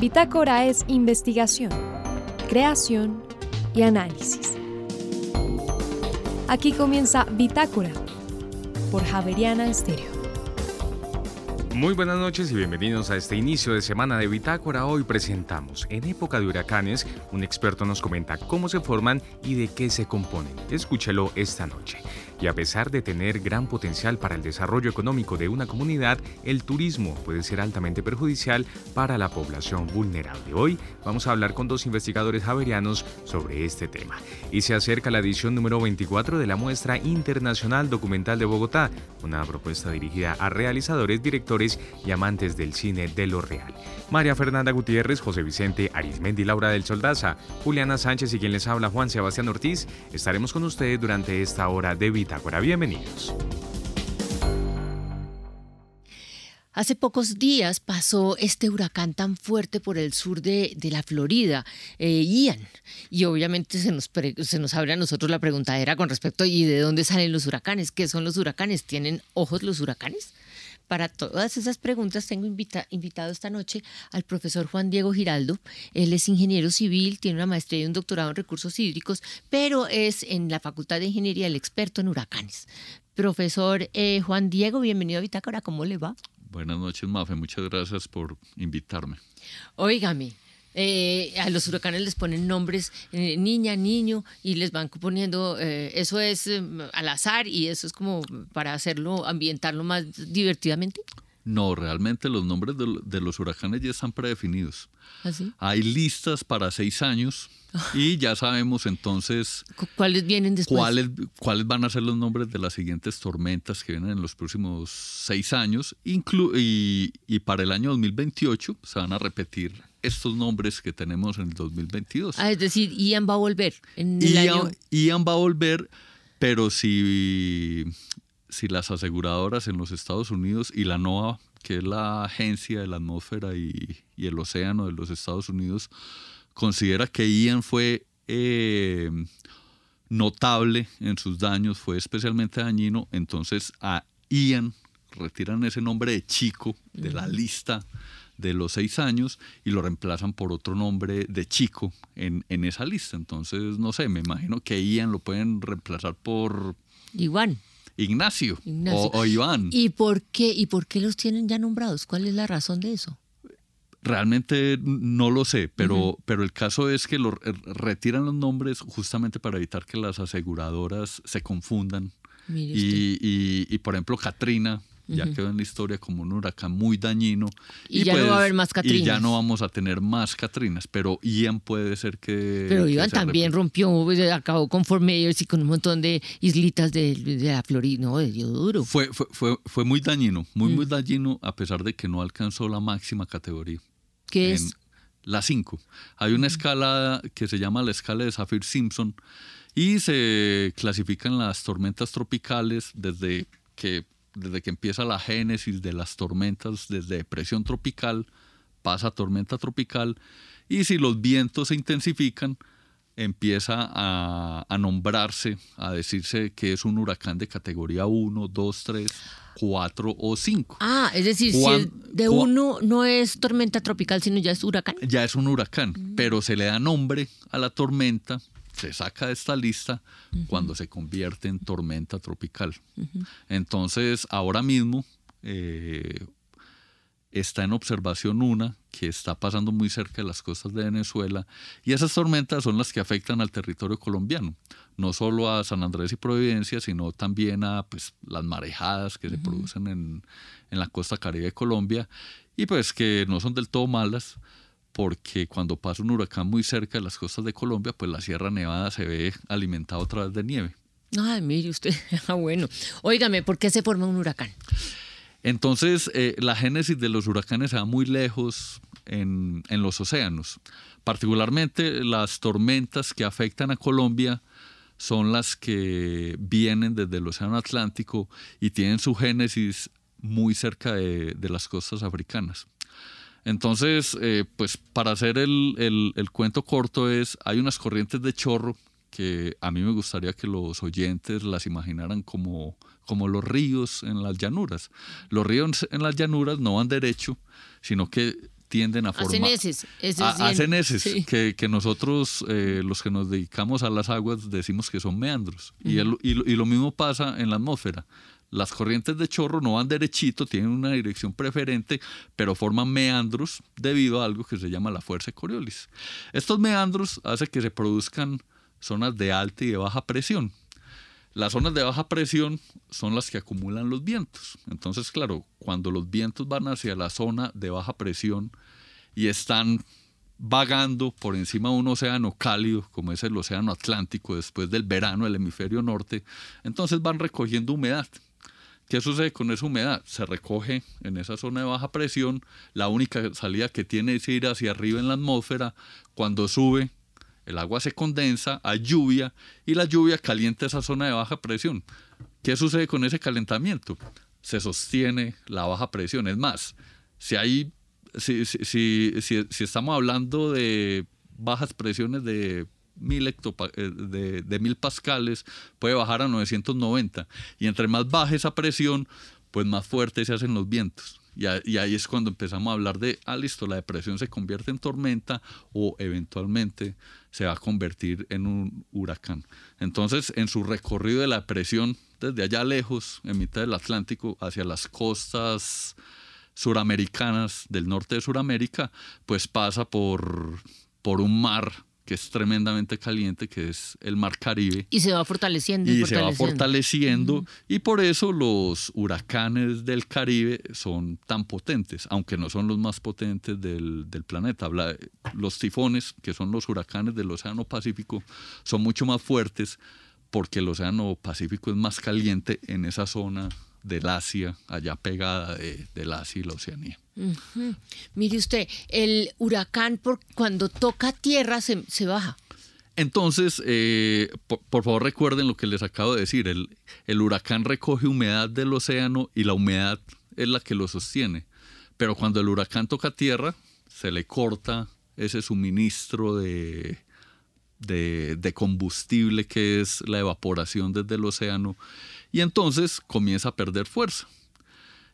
Bitácora es investigación, creación y análisis. Aquí comienza Bitácora por Javeriana Estéreo. Muy buenas noches y bienvenidos a este inicio de semana de Bitácora. Hoy presentamos En época de huracanes, un experto nos comenta cómo se forman y de qué se componen. Escúchelo esta noche y a pesar de tener gran potencial para el desarrollo económico de una comunidad, el turismo puede ser altamente perjudicial para la población vulnerable. Hoy vamos a hablar con dos investigadores javerianos sobre este tema. Y se acerca la edición número 24 de la muestra internacional documental de Bogotá, una propuesta dirigida a realizadores, directores y amantes del cine de lo real. María Fernanda Gutiérrez, José Vicente Arismendi, Laura del Soldaza, Juliana Sánchez y quien les habla Juan Sebastián Ortiz, estaremos con ustedes durante esta hora de Bitácora. Bienvenidos. Hace pocos días pasó este huracán tan fuerte por el sur de, la Florida, eh, Ian, y obviamente se nos, se nos abre a nosotros la preguntadera con respecto ¿y de dónde salen los huracanes? ¿Qué son los huracanes? ¿Tienen ojos los huracanes? Para todas esas preguntas tengo invitado esta noche al profesor Juan Diego Giraldo. Él es ingeniero civil, tiene una maestría y un doctorado en recursos hídricos, pero es en la Facultad de Ingeniería el experto en huracanes. Profesor eh, Juan Diego, bienvenido a Bitácora, ¿cómo le va? Buenas noches, Mafe, muchas gracias por invitarme. Óigame, eh, a los huracanes les ponen nombres eh, niña, niño y les van poniendo, eh, eso es al azar y eso es como para hacerlo, ambientarlo más divertidamente. No, realmente los nombres de, los huracanes ya están predefinidos. ¿Así? ¿Ah, Hay listas para seis años y ya sabemos entonces cuáles vienen después. Cuáles, cuáles van a ser los nombres de las siguientes tormentas que vienen en los próximos seis años. y, y para el año 2028 se van a repetir estos nombres que tenemos en el 2022. Ah, es decir, Ian va a volver. En Ian, va a volver, pero si, si las aseguradoras en los Estados Unidos y la NOAA, que es la agencia de la atmósfera y, el océano de los Estados Unidos, considera que Ian fue eh, notable en sus daños, fue especialmente dañino, entonces a Ian retiran ese nombre de chico de la lista de los seis años y lo reemplazan por otro nombre de chico en, en esa lista. Entonces, no sé, me imagino que Ian lo pueden reemplazar por... Iván. Ignacio, O, Iván. ¿Y por, qué, ¿Y por qué los tienen ya nombrados? ¿Cuál es la razón de eso? Realmente no lo sé, pero, pero el caso es que lo, retiran los nombres justamente para evitar que las aseguradoras se confundan. Y, y, y, por ejemplo, Katrina, ya quedó en la historia como un huracán muy dañino. Y, ya no va a pues, haber más Catrinas. Y ya no vamos a tener más Catrinas, pero Ian puede ser que... Pero Ian también rompió, pues, acabó con Fort Myers y con un montón de islitas de, la Florida, no, dio duro. Fue, fue, fue, fue, muy dañino, muy, muy mm. dañino, a pesar de que no alcanzó la máxima categoría. ¿Qué es? La 5. Hay una escala que se llama la escala de Saffir-Simpson y se clasifican las tormentas tropicales desde que desde que empieza la génesis de las tormentas, desde depresión tropical, pasa a tormenta tropical, y si los vientos se intensifican, empieza a, nombrarse, a decirse que es un huracán de categoría 1, 2, 3, 4 o 5. Ah, es decir, si de 1 no es tormenta tropical, sino ya es huracán. Ya es un huracán, mm. pero se le da nombre a la tormenta se saca de esta lista cuando se convierte en tormenta tropical. Entonces, ahora mismo eh, está en observación una que está pasando muy cerca de las costas de Venezuela y esas tormentas son las que afectan al territorio colombiano, no solo a San Andrés y Providencia, sino también a pues, las marejadas que se producen en, en la costa caribe de Colombia y pues que no son del todo malas, porque cuando pasa un huracán muy cerca de las costas de Colombia, pues la Sierra Nevada se ve alimentada otra vez de nieve. Ay, mire usted, ah, bueno. Óigame, ¿por qué se forma un huracán? Entonces, eh, la génesis de los huracanes se va muy lejos en, en, los océanos. Particularmente las tormentas que afectan a Colombia son las que vienen desde el Océano Atlántico y tienen su génesis muy cerca de, de las costas africanas. Entonces, eh, pues para hacer el, cuento corto es, hay unas corrientes de chorro que a mí me gustaría que los oyentes las imaginaran como, como los ríos en las llanuras. Los ríos en las llanuras no van derecho, sino que tienden a formar. Hacen heces. heces a- hacen heces, sí. que, que nosotros, eh, los que nos dedicamos a las aguas, decimos que son meandros. y, el- y y lo mismo pasa en la atmósfera. Las corrientes de chorro no van derechito, tienen una dirección preferente, pero forman meandros debido a algo que se llama la fuerza de Coriolis. Estos meandros hacen que se produzcan zonas de alta y de baja presión. Las zonas de baja presión son las que acumulan los vientos. Entonces, claro, cuando los vientos van hacia la zona de baja presión y están vagando por encima de un océano cálido, como es el océano Atlántico, después del verano del hemisferio norte, entonces van recogiendo humedad. ¿Qué sucede con esa humedad? Se recoge en esa zona de baja presión, la única salida que tiene es ir hacia arriba en la atmósfera, cuando sube el agua se condensa, hay lluvia y la lluvia calienta esa zona de baja presión. ¿Qué sucede con ese calentamiento? Se sostiene la baja presión. Es más, si hay, si, si, si, si- estamos hablando de bajas presiones de mil, eh, de, de mil pascales, puede bajar a 990. Y entre más baja esa presión, pues más fuertes se hacen los vientos. Y, y ahí es cuando empezamos a hablar de, ah, listo, la depresión se convierte en tormenta o eventualmente se va a convertir en un huracán. Entonces, en su recorrido de la depresión, desde allá lejos, en mitad del Atlántico, hacia las costas suramericanas del norte de Suramérica, pues pasa por, por un mar que es tremendamente caliente, que es el mar Caribe Y se va fortaleciendo. Y, y se va fortaleciendo. y por eso los huracanes del Caribe son tan potentes, aunque no son los más potentes del, del planeta. Habla- Los tifones, que son los huracanes del Océano Pacífico, son mucho más fuertes porque el Océano Pacífico es más caliente en esa zona del Asia, allá pegada de, del Asia y la Oceanía. Mire usted, el huracán por, cuando toca tierra se, se baja. Entonces, eh, por, por favor recuerden lo que les acabo de decir. El, el huracán recoge humedad del océano y la humedad es la que lo sostiene. Pero cuando el huracán toca tierra, se le corta ese suministro de, de, de combustible que es la evaporación desde el océano y entonces comienza a perder fuerza.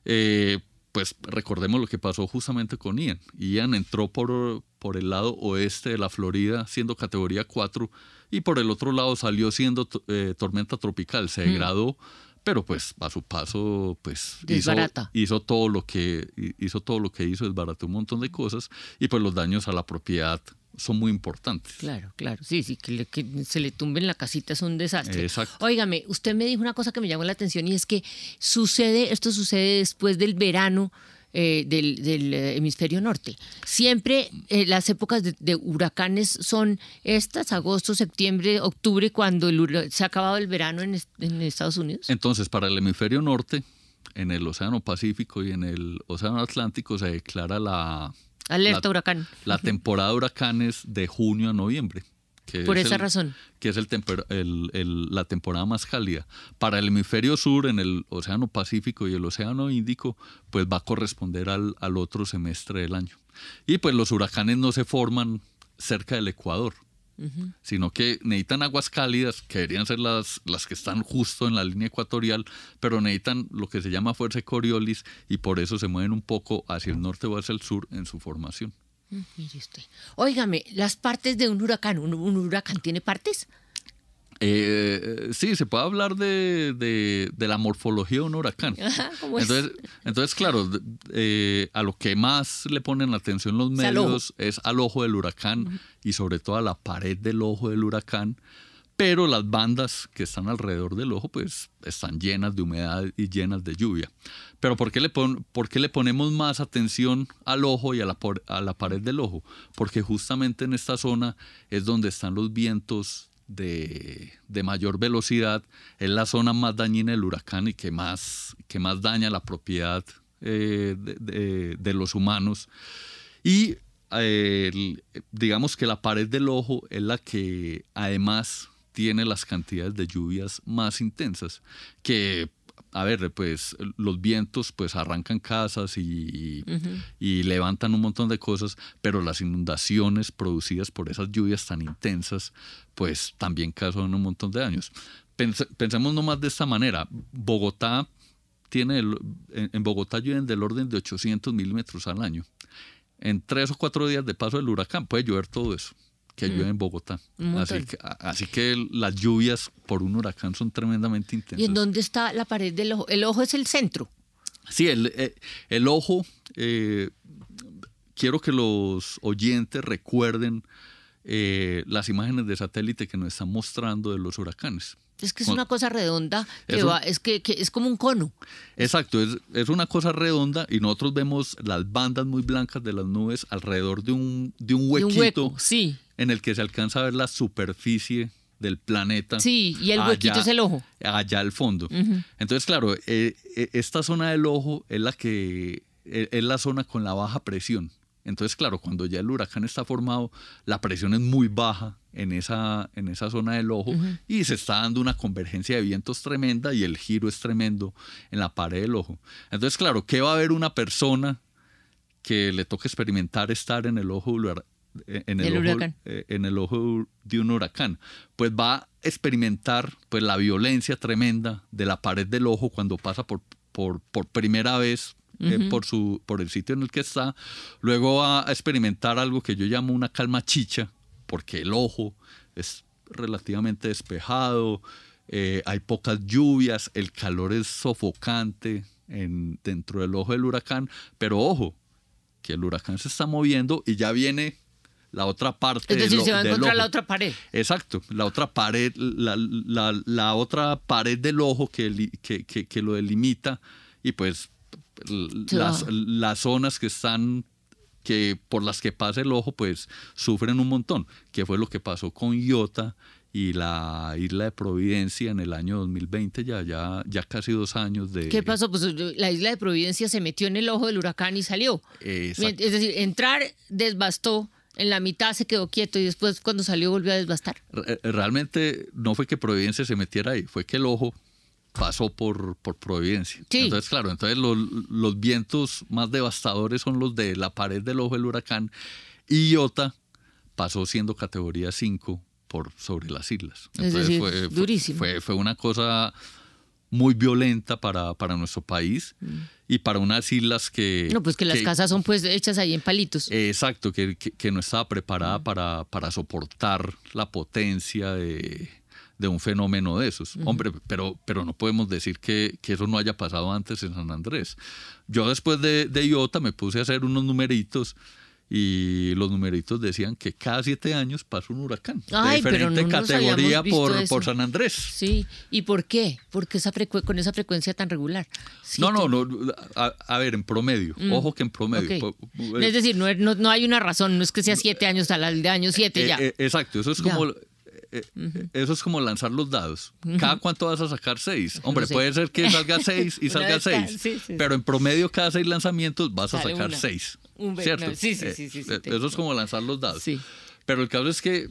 Eh, pues recordemos lo que pasó justamente con Ian. Ian entró por, por el lado oeste de la Florida siendo categoría 4 y por el otro lado salió siendo eh, tormenta tropical, se degradó, pero pues a su paso pues hizo, hizo todo lo que hizo todo lo que hizo, desbarató un montón de cosas y pues los daños a la propiedad son muy importantes. Claro, claro. Sí, sí, que, le- que se le tumben la casita es un desastre. Exacto. Óigame, usted me dijo una cosa que me llamó la atención y es que sucede, esto sucede después del verano eh, del, del, eh, hemisferio norte. Siempre eh, las épocas de, de huracanes son estas, agosto, septiembre, octubre, cuando el se ha acabado el verano en Estados Unidos. Entonces, para el hemisferio norte, en el Océano Pacífico y en el Océano Atlántico se declara la, Alerta la- huracán. la temporada de huracanes de junio a noviembre. que Por es esa el- razón. Que es el temper- el- el- la temporada más cálida. Para el hemisferio sur, en el Océano Pacífico y el Océano Índico, pues va a corresponder al, al otro semestre del año. Y pues los huracanes no se forman cerca del Ecuador, sino que necesitan aguas cálidas, que deberían ser las, las que están justo en la línea ecuatorial, pero necesitan lo que se llama fuerza de Coriolis y por eso se mueven un poco hacia el norte o hacia el sur en su formación. Mire usted. Óigame, las partes de un huracán, ¿un, un huracán tiene partes? Eh, sí, se puede hablar de, de- de la morfología de un huracán. Ajá, ¿cómo es? Entonces, entonces claro, eh, a lo que más le ponen atención los medios es al ojo del huracán y sobre todo a la pared del ojo del huracán. Pero las bandas que están alrededor del ojo, pues están llenas de humedad y llenas de lluvia. Pero ¿por qué le, pon- por qué le ponemos más atención al ojo y a la, a la pared del ojo? Porque justamente en esta zona es donde están los vientos de, de mayor velocidad. Es la zona más dañina del huracán y que más, que más daña la propiedad eh, de- de- los humanos. Y digamos que la pared del ojo es la que además tiene las cantidades de lluvias más intensas, que, a ver, pues los vientos pues arrancan casas y, y levantan un montón de cosas, pero las inundaciones producidas por esas lluvias tan intensas pues también causan un montón de daños. Pense- pensemos nomás de esta manera, Bogotá tiene, el- en en Bogotá llueven del orden de 800 milímetros al año. en tres o cuatro días de paso del huracán puede llover todo eso que llueve en Bogotá. Así que, así que las lluvias por un huracán son tremendamente intensas. ¿Y en dónde está la pared del ojo? El ojo es el centro. Sí, el, eh, el ojo, eh, quiero que los oyentes recuerden eh, las imágenes de satélite que nos están mostrando de los huracanes. Es que es una cosa redonda que va, es que, que es como un cono. Exacto, es, es una cosa redonda y nosotros vemos las bandas muy blancas de las nubes alrededor de un, de un de huequito un hueco. Sí, en el que se alcanza a ver la superficie del planeta. sí, y el huequito allá- es el ojo. allá al fondo. Entonces, claro, eh, eh, esta zona del ojo es la que eh, es la zona con la baja presión. Entonces, claro, cuando ya el huracán está formado, la presión es muy baja en esa, en esa zona del ojo y se está dando una convergencia de vientos tremenda y el giro es tremendo en la pared del ojo. Entonces, claro, ¿qué va a ver una persona que le toca experimentar estar en el ojo eh, en el, El ojo, eh, en el ojo de un huracán, pues va a experimentar pues la violencia tremenda de la pared del ojo cuando pasa por, por, por primera vez eh, por, su, por el sitio en el que está. Luego va a experimentar algo que yo llamo una calma chicha, porque el ojo es relativamente despejado, eh, hay pocas lluvias, el calor es sofocante en, dentro del ojo del huracán, pero ojo, que el huracán se está moviendo y ya viene la otra parte Es decir, del, se va a encontrar la otra pared. Exacto, la otra pared, la, la- la otra pared del ojo que, que, que- que lo delimita y pues las, las zonas que están que por las que pasa el ojo pues sufren un montón, que fue lo que pasó con Iota y la isla de Providencia en el año 2020, ya, ya, ya casi dos años de... ¿Qué pasó? Pues la isla de Providencia se metió en el ojo del huracán y salió. Exacto. Es decir, entrar desbastó, en la mitad se quedó quieto y después cuando salió volvió a desbastar. Re- Realmente no fue que Providencia se metiera ahí, fue que el ojo pasó por, por Providencia. Sí. Entonces, claro, entonces los, los vientos más devastadores son los de la pared del ojo del huracán y Iota pasó siendo categoría 5 por sobre las islas. Es decir, fue, durísimo. Fue, fue una cosa muy violenta para, para nuestro país y para unas islas que... Mm. No, pues que las casas son pues hechas ahí en palitos. Exacto, que, que- que no estaba preparada para, para soportar la potencia de, de un fenómeno de esos. Hombre, pero, pero no podemos decir que, que eso no haya pasado antes en San Andrés. Yo después de, de Iota me puse a hacer unos numeritos y los numeritos decían que cada siete años pasa un huracán Ay, de pero diferente no categoría por, por San Andrés. Sí, ¿y por qué? ¿Por qué esa con esa frecuencia tan regular? No, no, no. A, a ver, en promedio. Ojo que en promedio. Es decir, no, no, no hay una razón, no es que sea siete años al año siete Eh, ya. eh, exacto, eso es Ya. Eh, eh, eso es como lanzar los dados. ¿Cada cuánto vas a sacar seis? Hombre, sé. puede ser que salga seis y salga cada- seis. sí, sí. Pero en promedio cada seis lanzamientos vas a sacar una. seis. Un ¿Cierto? no, sí, sí, Eh, sí, eh, eso es como lanzar los dados. Sí. Pero el caso es que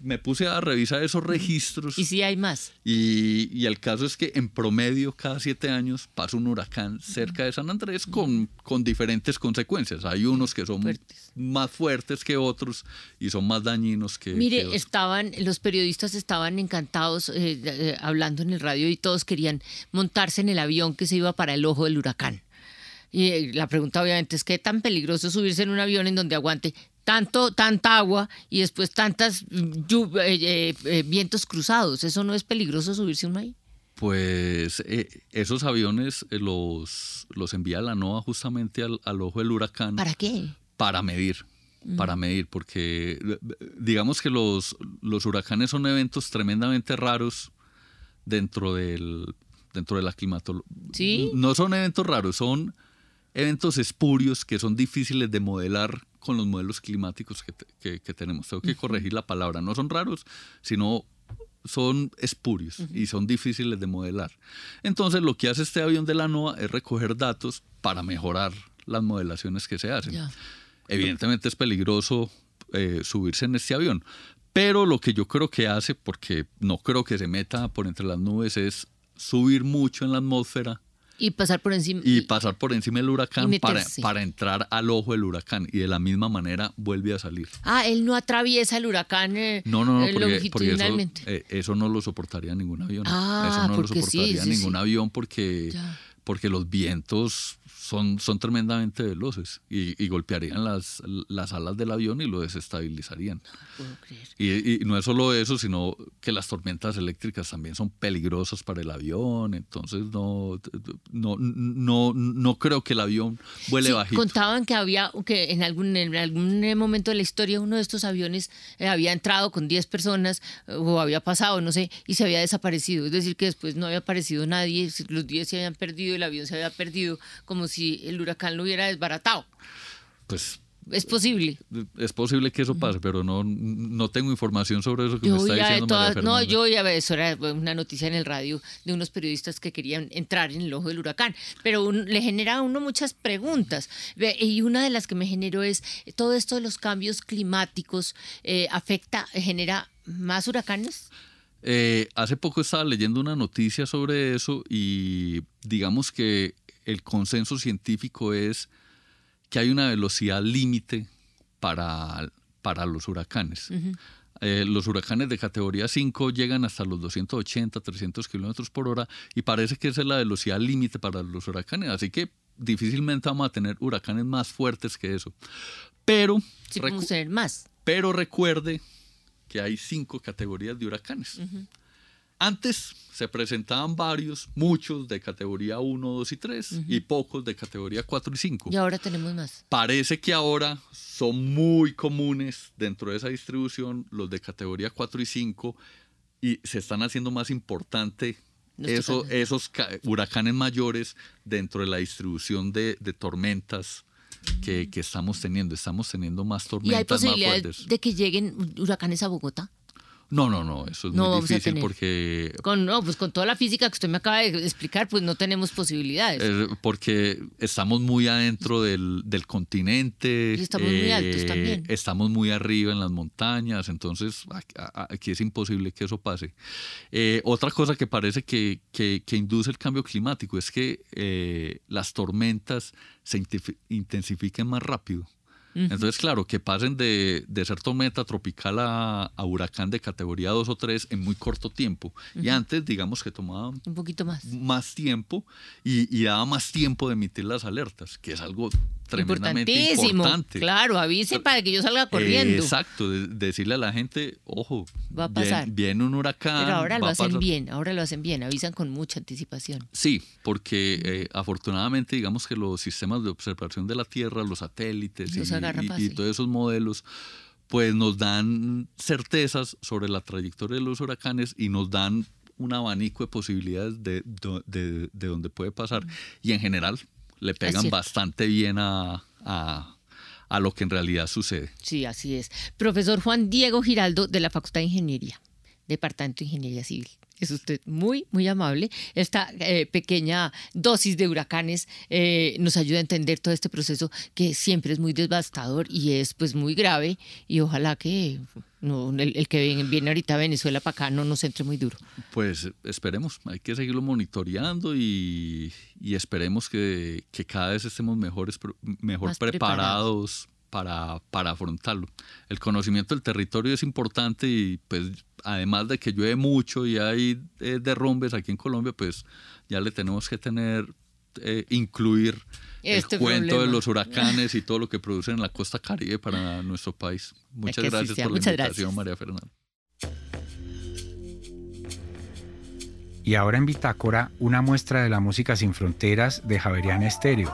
me puse a revisar esos registros Y sí hay más. y, y el caso es que en promedio cada siete años pasa un huracán cerca de San Andrés con, con diferentes consecuencias. Hay unos que son Fuertes. más fuertes que otros y son más dañinos que, que Mire, otros. estaban, los periodistas estaban encantados eh, eh, hablando en el radio y todos querían montarse en el avión que se iba para el ojo del huracán. Y eh, la pregunta obviamente es qué tan peligroso subirse en un avión en donde aguante tanto, tanta agua y después tantas mm, eh, eh, eh, vientos cruzados. ¿Eso no es peligroso subirse uno ahí? Pues eh, esos aviones eh, los, los envía la NOAA justamente al, al ojo del huracán ¿Para qué? para medir, para medir, porque digamos que los, los huracanes son eventos tremendamente raros dentro del dentro de la climatología. ¿Sí? No son eventos raros, son eventos espurios que son difíciles de modelar con los modelos climáticos que, te- que- que tenemos. Tengo que corregir la palabra. No son raros, sino son espurios y son difíciles de modelar. Entonces lo que hace este avión de la NOAA es recoger datos para mejorar las modelaciones que se hacen. Evidentemente es peligroso eh, subirse en este avión, pero lo que yo creo que hace, porque no creo que se meta por entre las nubes, es subir mucho en la atmósfera Y pasar por encima. y pasar por encima del huracán para, para entrar al ojo del huracán y de la misma manera vuelve a salir. Ah, él no atraviesa el huracán eh, No, no, no, eh, porque, porque eso, longitudinalmente. eh, eso no lo soportaría ningún avión. Ah, eso no lo porque sí, soportaría sí, ningún sí. avión porque, Ya. Porque los vientos son, son tremendamente veloces y, golpearían las, las, alas del avión y lo desestabilizarían. puedo creer. Y, y, no es solo eso, sino que las tormentas eléctricas también son peligrosas para el avión, entonces no, no, no, no creo que el avión vuele bajito. Contaban que había, que en algún, en algún momento de la historia uno de estos aviones eh, había entrado con 10 personas o había pasado, no sé, y se había desaparecido. Es decir, que después no había aparecido nadie, los 10 se habían perdido, el avión se había perdido, como si el huracán lo hubiera desbaratado. Pues es posible. Es posible que eso pase, pero no, no tengo información sobre eso que me está diciendo María No, yo ya eso era una noticia en el radio de unos periodistas que querían entrar en el ojo del huracán, pero le genera a uno muchas preguntas. Y una de las que me generó es, ¿todo esto de los cambios climáticos eh, afecta, genera más huracanes? Eh, hace poco estaba leyendo una noticia sobre eso y digamos que el consenso científico es que hay una velocidad límite para, para los huracanes. Eh, los huracanes de categoría 5 llegan hasta los 280, 300 kilómetros por hora y parece que esa es la velocidad límite para los huracanes. Así que difícilmente vamos a tener huracanes más fuertes que eso. Pero, sí, tener más. pero recuerde que hay cinco categorías de huracanes. Antes se presentaban varios, muchos de categoría 1, 2 y 3 y pocos de categoría 4 y 5. Y ahora tenemos más. Parece que ahora son muy comunes dentro de esa distribución los de categoría 4 y 5 y se están haciendo más importante eso, esos huracanes mayores dentro de la distribución de, tormentas que, estamos teniendo. Estamos teniendo más tormentas. ¿Y hay posibilidad de que lleguen huracanes a Bogotá? No, no, no, eso es muy difícil porque... Con, no, pues con toda la física que usted me acaba de explicar, pues no tenemos posibilidades. Eh, porque estamos muy adentro del, del continente. Y estamos muy altos eh, también. Estamos muy arriba en las montañas, entonces aquí es imposible que eso pase. Eh, otra cosa que parece que, que, que, induce el cambio climático es que las tormentas se intensifiquen más rápido. Entonces, claro, que pasen de, de ser tormenta tropical a, huracán de categoría 2 o 3 en muy corto tiempo. Y antes, digamos que tomaba un poquito más, más tiempo y, y daba más tiempo de emitir las alertas, que es algo tremendamente importante. Claro, avise para que yo salga corriendo. exacto, decirle a la gente, ojo, va a pasar. Viene, un huracán. Pero ahora lo hacen bien, ahora lo hacen bien, avisan con mucha anticipación. Sí, porque eh, afortunadamente digamos que los sistemas de observación de la Tierra, los satélites y, y todos esos modelos pues nos dan certezas sobre la trayectoria de los huracanes y nos dan un abanico de posibilidades de, de, de, donde puede pasar. Y en general, le pegan bastante bien a, a, lo que en realidad sucede. Sí, así es. Profesor Juan Diego Giraldo de la Facultad de Ingeniería, Departamento de Ingeniería Civil. Es usted muy, muy amable. Esta eh, pequeña dosis de huracanes eh, nos ayuda a entender todo este proceso que siempre es muy devastador y es pues muy grave y ojalá que no, el, que viene, ahorita a Venezuela para acá no nos entre muy duro. Pues esperemos, hay que seguirlo monitoreando y, esperemos que, cada vez estemos mejores, mejor preparados, Para, para, afrontarlo. El conocimiento del territorio es importante y pues además de que llueve mucho y hay eh, derrumbes aquí en Colombia, pues ya le tenemos que tener, eh, incluir este el cuento de los huracanes y todo lo que producen en la costa caribe para nuestro país. Muchas gracias por la invitación, María Fernanda. Y ahora en Bitácora, una muestra de la música sin fronteras de Javerian Estéreo.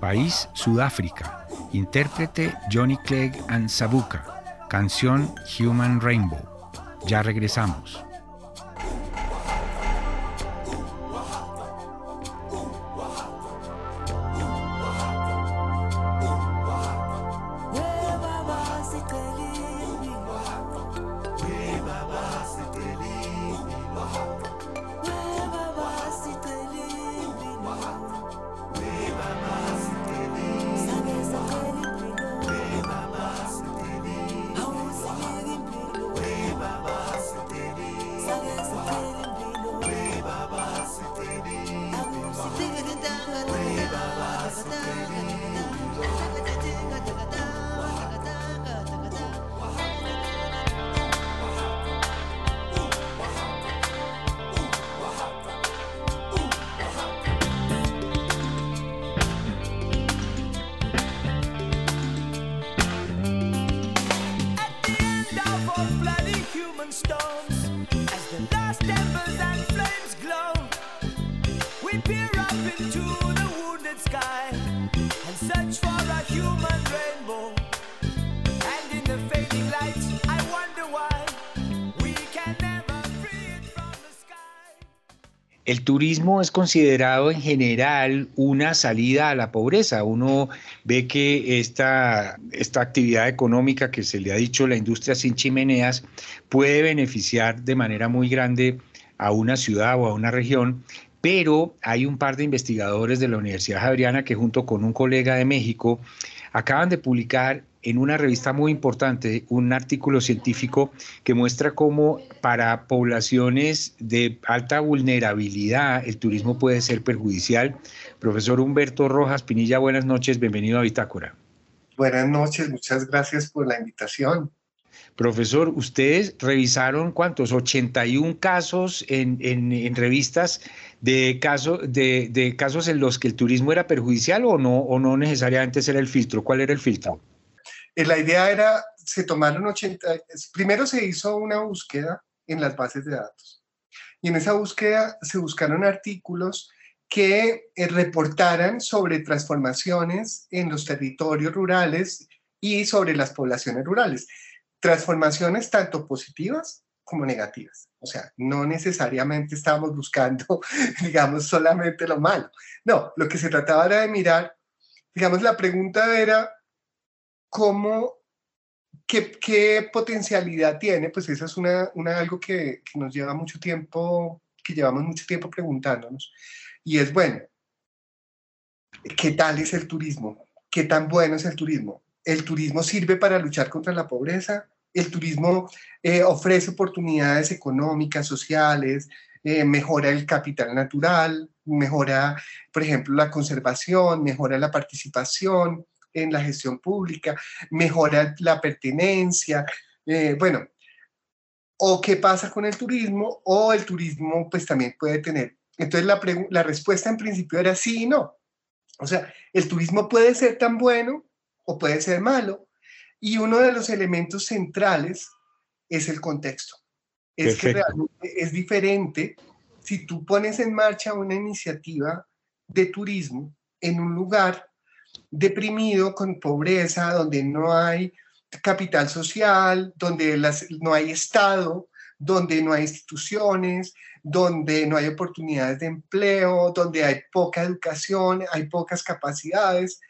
País Sudáfrica. Intérprete Johnny Clegg and Sabuka. Canción Human Rainbow. Ya regresamos. El turismo es considerado en general una salida a la pobreza. Uno ve que esta, esta actividad económica que se le ha dicho la industria sin chimeneas puede beneficiar de manera muy grande a una ciudad o a una región, pero hay un par de investigadores de la Universidad Javeriana que junto con un colega de México acaban de publicar en una revista muy importante un artículo científico que muestra cómo para poblaciones de alta vulnerabilidad el turismo puede ser perjudicial. Profesor Humberto Rojas Pinilla, buenas noches, bienvenido a Bitácora. Buenas noches, muchas gracias por la invitación. Profesor, ustedes revisaron cuántos, 81 casos en, en, revistas de, caso, de, de, casos en los que el turismo era perjudicial o no, o no necesariamente ese era el filtro. ¿Cuál era el filtro? Eh, la idea era, se tomaron 80, primero se hizo una búsqueda en las bases de datos y en esa búsqueda se buscaron artículos que eh, reportaran sobre transformaciones en los territorios rurales y sobre las poblaciones rurales. Transformaciones tanto positivas como negativas. O sea, no necesariamente estábamos buscando, digamos, solamente lo malo. No, lo que se trataba era de mirar, digamos, la pregunta era, ¿cómo, qué, potencialidad tiene? Pues eso es una, algo que, que, nos lleva mucho tiempo, que llevamos mucho tiempo preguntándonos. Y es, bueno, ¿qué tal es el turismo? ¿Qué tan bueno es el turismo? ¿El turismo sirve para luchar contra la pobreza? ¿El turismo eh, ofrece oportunidades económicas, sociales? Eh, mejora el capital natural, mejora, por ejemplo, la conservación, mejora la participación, en la gestión pública, mejora la pertenencia, eh, bueno, o qué pasa con el turismo, o el turismo pues también puede tener. Entonces la, la respuesta en principio era sí y no. O sea, el turismo puede ser tan bueno o puede ser malo, y uno de los elementos centrales es el contexto. Es que realmente es diferente si tú pones en marcha una iniciativa de turismo en un lugar deprimido, con pobreza, donde no hay capital social, donde no hay Estado, donde no hay instituciones, donde no hay oportunidades de empleo, donde hay poca educación, hay pocas capacidades.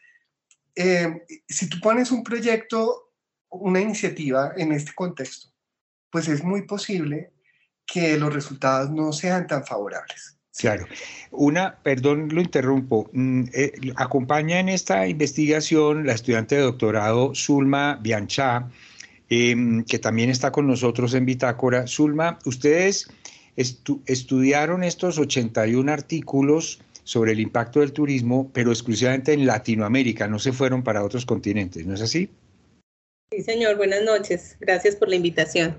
Eh, si tú pones un proyecto, una iniciativa en este contexto, pues es muy posible que los resultados no sean tan favorables. Claro. Una, perdón, lo interrumpo. Mm, eh, acompaña en esta investigación la estudiante de doctorado Zulma Bianchá, em, que también está con nosotros en Bitácora. Zulma, ustedes estudiaron estos 81 artículos sobre el impacto del turismo, pero exclusivamente en Latinoamérica, no se fueron para otros continentes, ¿no es así? Sí, señor, buenas noches. Gracias por la invitación.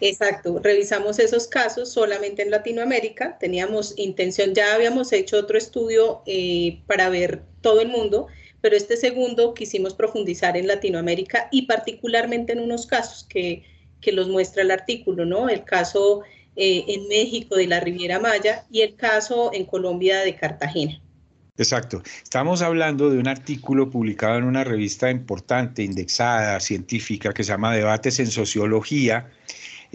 Exacto, revisamos esos casos solamente en Latinoamérica, teníamos intención, ya habíamos hecho otro estudio eh, para ver todo el mundo, pero este segundo quisimos profundizar en Latinoamérica y particularmente en unos casos que, que los muestra el artículo, ¿no? El caso eh, en México de la Riviera Maya y el caso en Colombia de Cartagena. Exacto. Estamos hablando de un artículo publicado en una revista importante, indexada, científica, que se llama Debates en Sociología,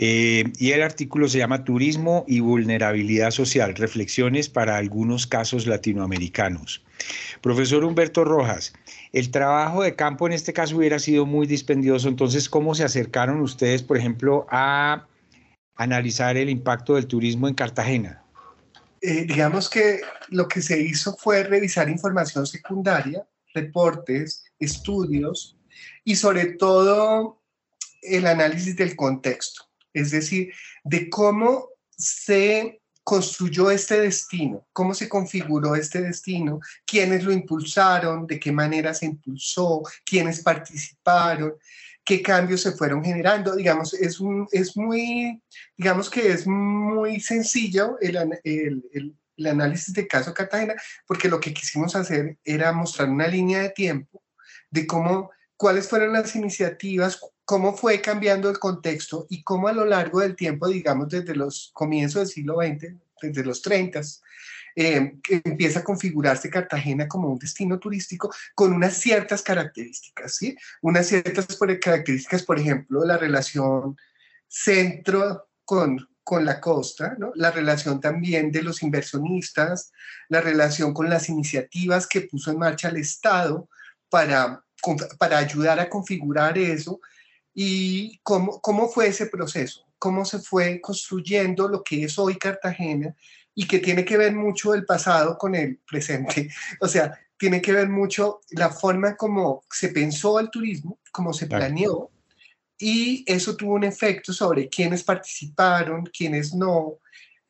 eh, y el artículo se llama Turismo y Vulnerabilidad Social, reflexiones para algunos casos latinoamericanos. Profesor Humberto Rojas, el trabajo de campo en este caso hubiera sido muy dispendioso, entonces, ¿cómo se acercaron ustedes, por ejemplo, a analizar el impacto del turismo en Cartagena? Eh, digamos que lo que se hizo fue revisar información secundaria, reportes, estudios y sobre todo el análisis del contexto es decir, de cómo se construyó este destino, cómo se configuró este destino, quiénes lo impulsaron, de qué manera se impulsó, quiénes participaron, qué cambios se fueron generando. Digamos, es, muy, digamos que es muy sencillo el análisis de caso Cartagena, porque lo que quisimos hacer era mostrar una línea de tiempo de cómo, cuáles fueron las iniciativas, cómo fue cambiando el contexto y cómo a lo largo del tiempo, digamos desde los comienzos del siglo XX, desde los 30, eh, empieza a configurarse Cartagena como un destino turístico con unas ciertas características, ¿sí? Unas ciertas características, por ejemplo, la relación centro con, con la costa, ¿no? la relación también de los inversionistas, la relación con las iniciativas que puso en marcha el Estado para, para ayudar a configurar eso y cómo, cómo fue ese proceso, cómo se fue construyendo lo que es hoy Cartagena y que tiene que ver mucho el pasado con el presente. O sea, tiene que ver mucho la forma como se pensó el turismo, cómo se planeó, y eso tuvo un efecto sobre quiénes participaron, quiénes no,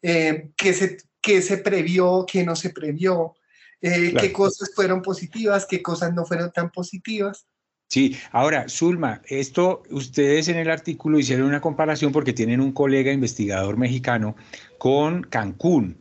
eh, qué, se, qué se previó, qué no se previó, eh, qué cosas fueron positivas, qué cosas no fueron tan positivas. Sí, ahora, Zulma, esto ustedes en el artículo hicieron una comparación porque tienen un colega investigador mexicano con Cancún.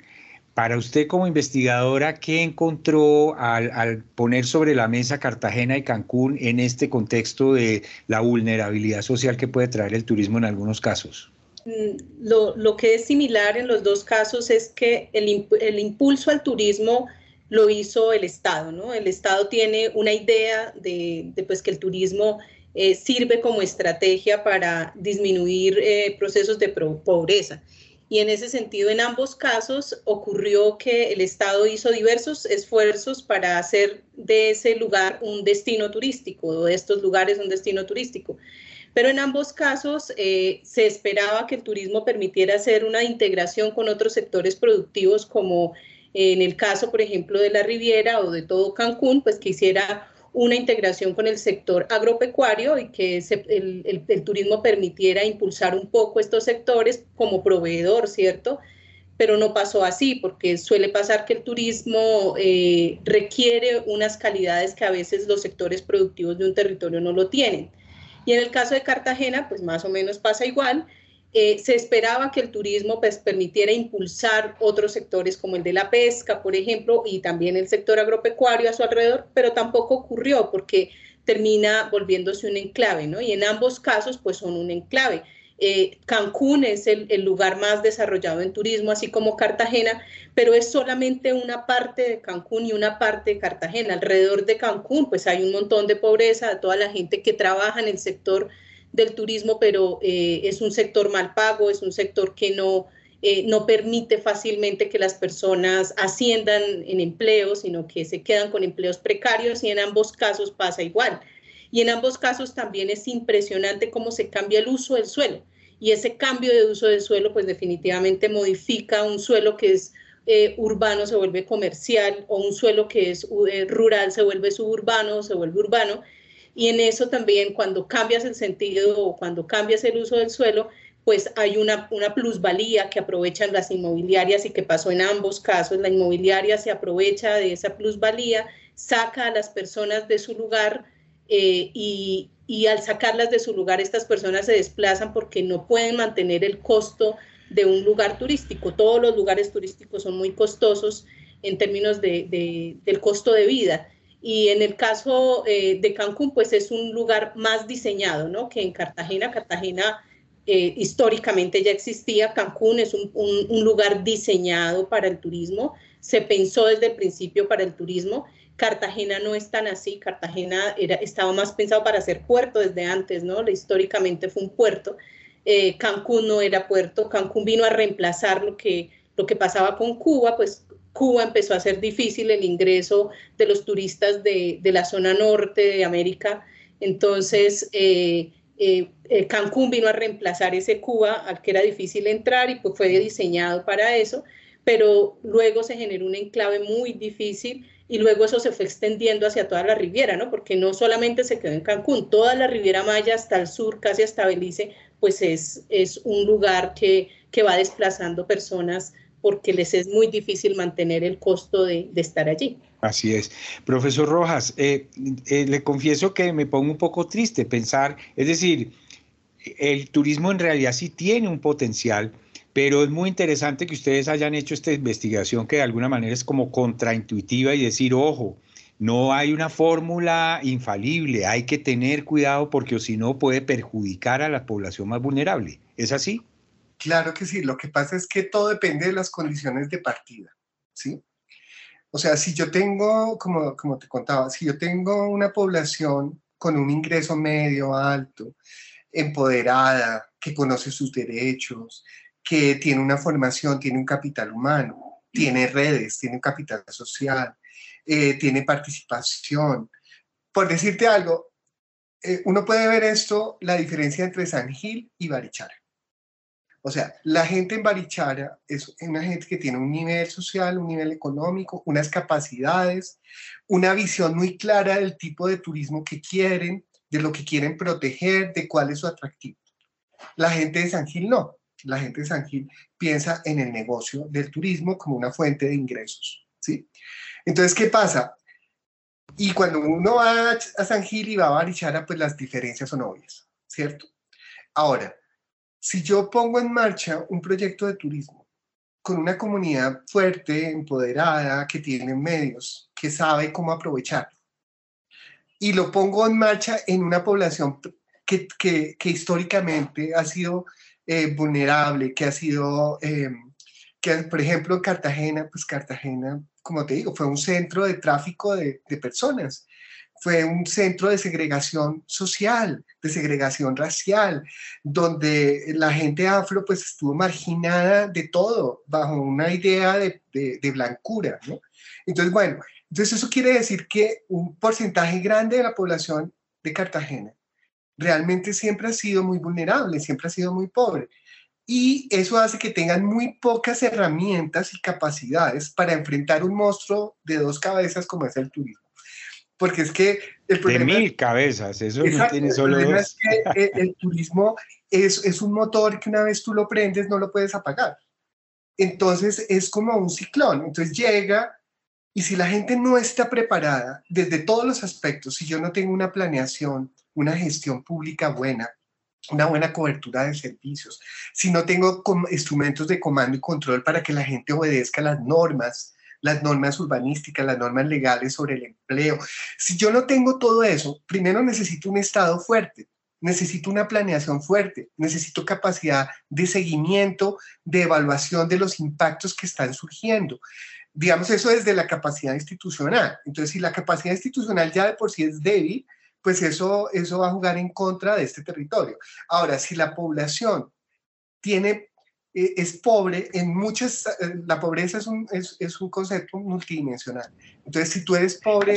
Para usted como investigadora, ¿qué encontró al, poner sobre la mesa Cartagena y Cancún en este contexto de la vulnerabilidad social que puede traer el turismo en algunos casos? Mm, lo, que es similar en los dos casos es que el, impulso al turismo lo hizo el Estado, ¿no? El Estado tiene una idea de, pues, que el turismo eh, sirve como estrategia para disminuir eh, procesos de pobreza y en ese sentido en ambos casos ocurrió que el Estado hizo diversos esfuerzos para hacer de ese lugar un destino turístico, o de estos lugares un destino turístico. Pero en ambos casos eh, se esperaba que el turismo permitiera hacer una integración con otros sectores productivos como en el caso, por ejemplo, de la Riviera o de todo Cancún, pues que hiciera una integración con el sector agropecuario y que el, turismo permitiera impulsar un poco estos sectores como proveedor, ¿cierto? Pero no pasó así, porque suele pasar que el turismo eh, requiere unas calidades que a veces los sectores productivos de un territorio no lo tienen. Y en el caso de Cartagena, pues más o menos pasa igual. Eh, se esperaba que el turismo pues, permitiera impulsar otros sectores como el de la pesca, por ejemplo, y también el sector agropecuario a su alrededor, pero tampoco ocurrió porque termina volviéndose un enclave, ¿no? Y en ambos casos, pues son un enclave. Eh, Cancún es el, el, lugar más desarrollado en turismo, así como Cartagena, pero es solamente una parte de Cancún y una parte de Cartagena. Alrededor de Cancún, pues hay un montón de pobreza, toda la gente que trabaja en el sector del turismo, pero eh, es un sector mal pago, es un sector que no, eh, no permite fácilmente que las personas asciendan en empleo, sino que se quedan con empleos precarios y en ambos casos pasa igual. Y en ambos casos también es impresionante cómo se cambia el uso del suelo. Y ese cambio de uso del suelo, pues definitivamente modifica un suelo que es eh, urbano, se vuelve comercial, o un suelo que es rural, se vuelve suburbano, se vuelve urbano y en eso también cuando cambias el sentido o cuando cambias el uso del suelo, pues hay una, una plusvalía que aprovechan las inmobiliarias y que pasó en ambos casos. La inmobiliaria se aprovecha de esa plusvalía, saca a las personas de su lugar eh, y, y al sacarlas de su lugar, estas personas se desplazan porque no pueden mantener el costo de un lugar turístico. Todos los lugares turísticos son muy costosos en términos de, de, del costo de vida. Y en el caso eh, de Cancún, pues es un lugar más diseñado, ¿no? Que en Cartagena. Cartagena eh, históricamente ya existía. Cancún es un, un, lugar diseñado para el turismo. Se pensó desde el principio para el turismo. Cartagena no es tan así. Cartagena era, estaba más pensado para ser puerto desde antes, ¿no? Históricamente fue un puerto. Eh, Cancún no era puerto. Cancún vino a reemplazar lo que, lo que pasaba con Cuba, pues Cuba empezó a ser difícil el ingreso de los turistas de, la zona norte de América. Entonces, eh, eh, eh, Cancún vino a reemplazar ese Cuba al que era difícil entrar y pues fue diseñado para eso, pero luego se generó un enclave muy difícil y luego eso se fue extendiendo hacia toda la Riviera, ¿no? Porque no solamente se quedó en Cancún, toda la Riviera Maya hasta el sur, casi hasta Belice, pues es, es un lugar que, que va desplazando personas porque les es muy difícil mantener el costo de, estar allí. Así es. Profesor Rojas, eh, eh, le confieso que me pongo un poco triste pensar, es decir, el turismo en realidad sí tiene un potencial, pero es muy interesante que ustedes hayan hecho esta investigación que de alguna manera es como contraintuitiva y decir, ojo, no hay una fórmula infalible, hay que tener cuidado porque si no puede perjudicar a la población más vulnerable. ¿Es así? Claro que sí, lo que pasa es que todo depende de las condiciones de partida, ¿sí? O sea, si yo tengo, como, como te contaba, si yo tengo una población con un ingreso medio alto, empoderada, que conoce sus derechos, que tiene una formación, tiene un capital humano, tiene redes, tiene un capital social, eh, tiene participación. Por decirte algo, eh, uno puede ver esto, la diferencia entre San Gil y Barichara. O sea, la gente en Barichara es una gente que tiene un nivel social, un nivel económico, unas capacidades, una visión muy clara del tipo de turismo que quieren, de lo que quieren proteger, de cuál es su atractivo. La gente de San Gil no. La gente de San Gil piensa en el negocio del turismo como una fuente de ingresos. ¿sí? Entonces, ¿qué pasa? Y cuando uno va a San Gil y va a Barichara, pues las diferencias son obvias, ¿cierto? Ahora, si yo pongo en marcha un proyecto de turismo con una comunidad fuerte, empoderada, que tiene medios, que sabe cómo aprovechar, y lo pongo en marcha en una población que, históricamente ha sido eh, vulnerable, que ha sido, eh, que por ejemplo Cartagena, pues Cartagena, como te digo, fue un centro de tráfico de personas fue un centro de segregación social, de segregación racial, donde la gente afro pues estuvo marginada de todo, bajo una idea de, de, blancura, ¿no? Entonces, bueno, entonces eso quiere decir que un porcentaje grande de la población de Cartagena realmente siempre ha sido muy vulnerable, siempre ha sido muy pobre. Y eso hace que tengan muy pocas herramientas y capacidades para enfrentar un monstruo de dos cabezas como es el turismo porque es que el problema... De mil cabezas, eso no tiene solo el problema Es que eh, el, turismo es, es, un motor que una vez tú lo prendes no lo puedes apagar. Entonces es como un ciclón, entonces llega y si la gente no está preparada desde todos los aspectos, si yo no tengo una planeación, una gestión pública buena, una buena cobertura de servicios, si no tengo instrumentos de comando y control para que la gente obedezca las normas, las normas urbanísticas, las normas legales sobre el empleo. Si yo no tengo todo eso, primero necesito un Estado fuerte, necesito una planeación fuerte, necesito capacidad de seguimiento, de evaluación de los impactos que están surgiendo. Digamos eso desde la capacidad institucional. Entonces, si la capacidad institucional ya de por sí es débil, pues eso, eso va a jugar en contra de este territorio. Ahora, si la población tiene eh, es pobre en muchas, eh, la pobreza es un, es, es un, concepto multidimensional. Entonces, si tú eres pobre,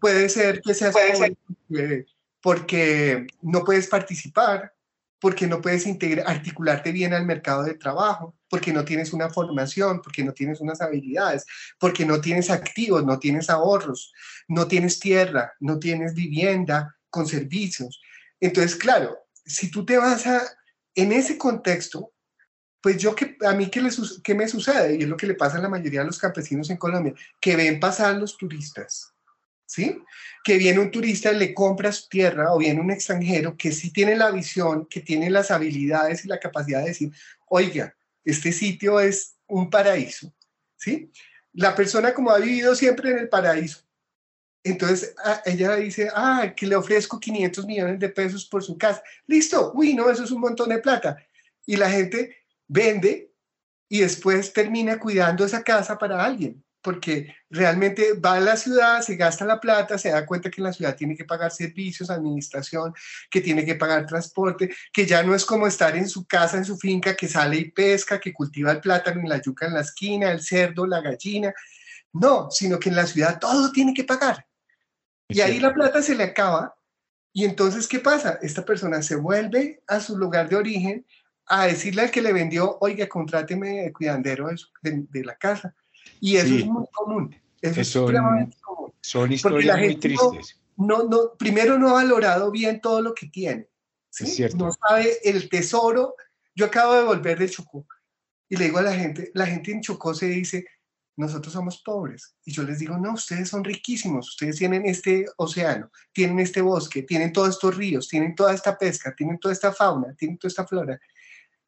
puede ser que seas pobre porque no puedes participar, porque no puedes integrar, articularte bien al mercado de trabajo, porque no tienes una formación, porque no tienes unas habilidades, porque no tienes activos, no tienes ahorros, no tienes tierra, no tienes vivienda con servicios. Entonces, claro, si tú te vas a, en ese contexto, pues yo, que, a mí, ¿qué, ¿qué me sucede? Y es lo que le pasa a la mayoría de los campesinos en Colombia, que ven pasar los turistas, ¿sí? Que viene un turista, le compra su tierra, o viene un extranjero que sí tiene la visión, que tiene las habilidades y la capacidad de decir, oiga, este sitio es un paraíso, ¿sí? La persona como ha vivido siempre en el paraíso, entonces ella dice, ah, que le ofrezco 500 millones de pesos por su casa. Listo, uy, no, eso es un montón de plata. Y la gente vende y después termina cuidando esa casa para alguien, porque realmente va a la ciudad, se gasta la plata, se da cuenta que en la ciudad tiene que pagar servicios, administración, que tiene que pagar transporte, que ya no es como estar en su casa, en su finca, que sale y pesca, que cultiva el plátano y la yuca en la esquina, el cerdo, la gallina. No, sino que en la ciudad todo tiene que pagar. Y ahí la plata se le acaba. Y entonces, ¿qué pasa? Esta persona se vuelve a su lugar de origen a decirle al que le vendió, oiga, contráteme de cuidandero de, de la casa. Y eso es muy común. Eso es son, común. Son historias muy tristes. No, no, primero no ha valorado bien todo lo que tiene. ¿sí? No sabe el tesoro. Yo acabo de volver de Chocó y le digo a la gente, la gente en Chocó se dice, nosotros somos pobres. Y yo les digo, no, ustedes son riquísimos, ustedes tienen este océano, tienen este bosque, tienen todos estos ríos, tienen toda esta pesca, tienen toda esta fauna, tienen toda esta flora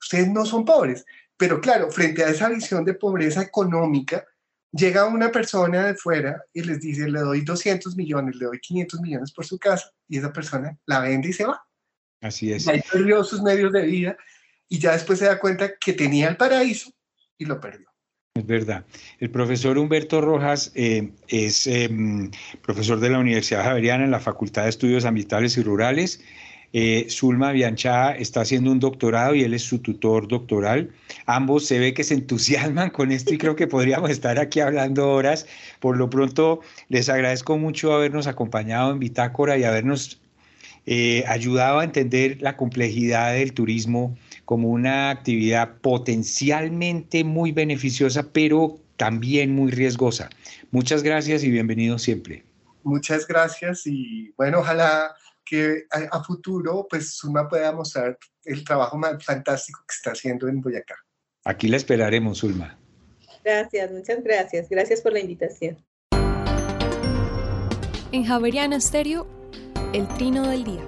ustedes no son pobres. Pero claro, frente a esa visión de pobreza económica, llega una persona de fuera y les dice, le doy 200 millones, le doy 500 millones por su casa, y esa persona la vende y se va. Así es. Y ahí perdió sus medios de vida y ya después se da cuenta que tenía el paraíso y lo perdió. Es verdad. El profesor Humberto Rojas eh, es em, profesor de la Universidad Javeriana en la Facultad de Estudios Ambientales y Rurales. Eh, Zulma Bianchada está haciendo un doctorado y él es su tutor doctoral. Ambos se ve que se entusiasman con esto y creo que podríamos estar aquí hablando horas. Por lo pronto, les agradezco mucho habernos acompañado en Bitácora y habernos eh, ayudado a entender la complejidad del turismo como una actividad potencialmente muy beneficiosa, pero también muy riesgosa. Muchas gracias y bienvenido siempre. Muchas gracias y bueno, ojalá que a, futuro pues Suma pueda mostrar el trabajo fantástico que está haciendo en Boyacá. Aquí la esperaremos, Zulma. Gracias, muchas gracias. Gracias por la invitación. En Javeriana Stereo, el trino del día.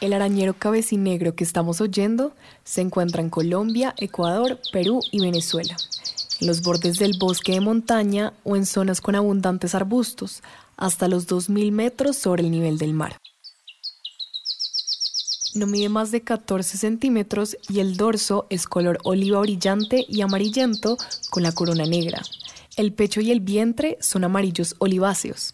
El arañero cabecinegro que estamos oyendo se encuentra en Colombia, Ecuador, Perú y Venezuela, en los bordes del bosque de montaña o en zonas con abundantes arbustos, hasta los 2.000 metros sobre el nivel del mar. No mide más de 14 centímetros y el dorso es color oliva brillante y amarillento con la corona negra. El pecho y el vientre son amarillos oliváceos.